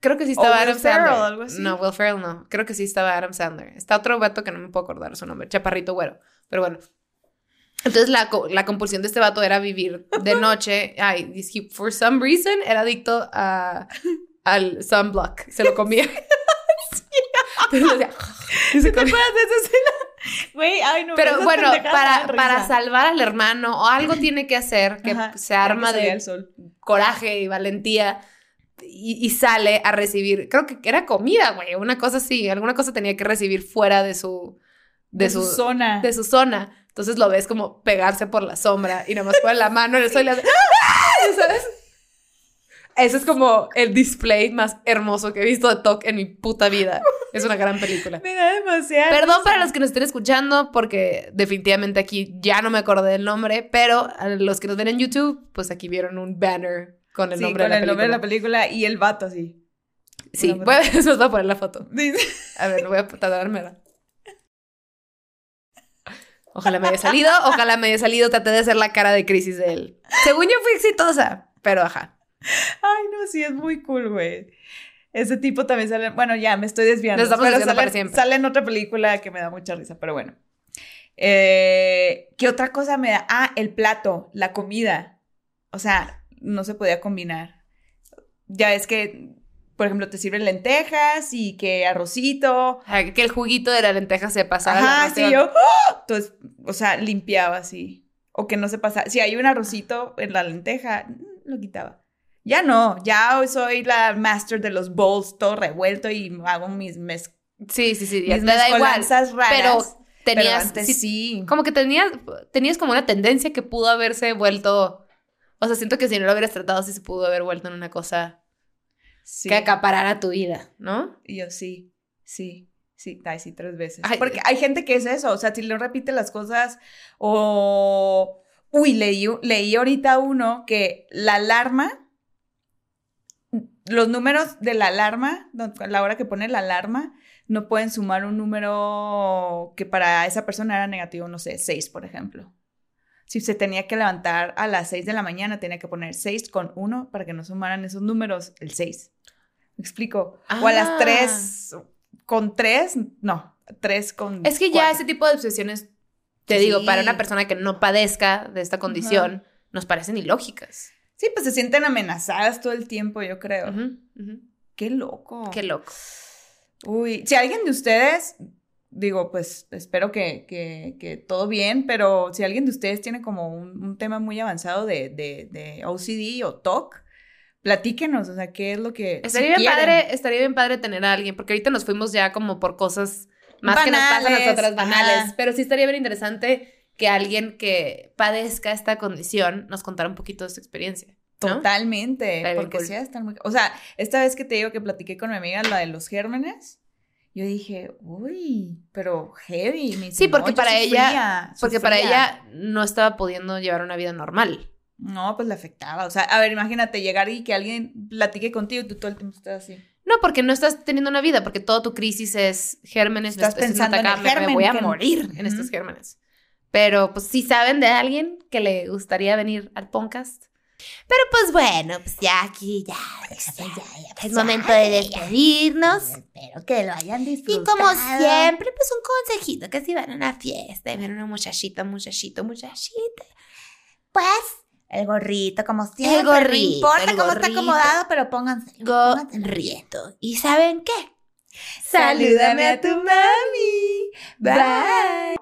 Creo que sí estaba O Will Adam Ferrell, Sandler. algo así. No, Will Ferrell no. Creo que sí estaba Adam Sandler. Está otro vato que no me puedo acordar su nombre, chaparrito güero. Pero bueno. Entonces la, la compulsión de este vato era vivir de noche. [laughs] Ay, he- for some reason era adicto a, al sunblock. Se lo comía. [laughs] Entonces decía, y se ¿Te comía. Güey, ay, no. Pero bueno, para, para salvar al hermano o algo tiene que hacer que Ajá, se arma que de sol. coraje y valentía y, y sale a recibir, creo que era comida, güey, una cosa así, alguna cosa tenía que recibir fuera de su, de, su, zona. de su zona. Entonces lo ves como pegarse por la sombra y nada más pone la mano en el ¡Ah! [laughs] ¿sabes? Ese es como el display más hermoso que he visto de TOC en mi puta vida. Es una gran película. [laughs] Me da demasiado. Perdón para los que nos estén escuchando, porque definitivamente aquí ya no me acordé del nombre, pero a los que nos ven en YouTube, pues aquí vieron un banner con el sí, nombre con de la el nombre de película. la película y el vato así. Sí, voy a, después voy a poner la foto. A ver, voy a tardármela. Ojalá me haya salido, ojalá me haya salido, traté de hacer la cara de crisis de él. Según yo fui exitosa, pero ajá. Ay, no, sí, es muy cool, güey. Ese tipo también sale. Bueno, ya me estoy desviando. Nos estamos pero sale, para siempre. sale en otra película que me da mucha risa, pero bueno. Eh, ¿Qué otra cosa me da? Ah, el plato, la comida. O sea, no se podía combinar. Ya es que, por ejemplo, te sirven lentejas y que arrocito. Que el juguito de la lenteja se pasara. la Ajá, ración. sí, yo. ¡ah! Entonces, o sea, limpiaba así. O que no se pasa. Si hay un arrocito en la lenteja, mm, lo quitaba. Ya no, ya hoy soy la master de los bowls, todo revuelto y hago mis, mez Sí, sí, sí, ya mis te da igual. raras. Pero Pero tenías, antes sí, sí. como que tenías, tenías como una tendencia que pudo haberse vuelto, o sea, siento que si no lo hubieras tratado, sí se pudo haber vuelto en una cosa Sí. que acaparara tu vida, ¿no? Y yo sí, sí, sí, ay, sí, tres veces. Ay, Porque hay gente que es eso, o sea, si no repite las cosas o... Uy, leí, leí ahorita uno que la alarma, los números de la alarma, la hora que pone la alarma, no pueden sumar un número que para esa persona era negativo, no sé, 6, por ejemplo. Si se tenía que levantar a las 6 de la mañana, tenía que poner 6 con 1 para que no sumaran esos números, el 6. ¿Me explico? O a las Ah. 3 con 3, no, 3 con Es que ya ese tipo de obsesiones, te Sí. digo, para una persona que no padezca de esta condición, nos parecen ilógicas. Sí, pues se sienten amenazadas todo el tiempo, yo creo. Ujú, ujú. Qué loco. Qué loco. Uy, si alguien de ustedes, digo, pues espero que, que, que todo bien, pero si alguien de ustedes tiene como un, un tema muy avanzado de, de, de OCD o TOC, platíquenos, o sea, qué es lo que... Estaría si bien padre, estaría bien padre tener a alguien, porque ahorita nos fuimos ya como por cosas más que nos pasan a Banales, nosotras banales, ajá. pero sí estaría bien interesante que alguien que padezca esta condición nos contara un poquito de su experiencia. ¿no? Totalmente, porque cool. sí, están muy... O sea, esta vez que te digo que platiqué con mi amiga, la de los gérmenes, yo dije, uy, pero heavy. Me dice, Sí, porque "No, para ella- sufría, Porque para sufría". ella no estaba pudiendo llevar una vida normal. No, pues le afectaba. O sea, a ver, imagínate llegar y que alguien platique contigo y tú todo el tiempo estás así. No, porque no estás teniendo una vida, porque toda tu crisis es gérmenes, Estás pensando en el atacando, me germen, voy a que- morir en Ujú. estos gérmenes. Pero pues si saben de alguien que le gustaría venir al podcast. Pero pues bueno, pues ya aquí ya, es momento de despedirnos. Espero que lo hayan Y disfrutado. como siempre, pues un consejito que si van a una fiesta y ven a una muchachita, muchachito, muchachita. Pues, el gorrito, como siempre. gorrito, No importa el cómo está acomodado, pero pónganse. Gorrito. ¿Y saben qué? Salúdame a tu mami. Bye.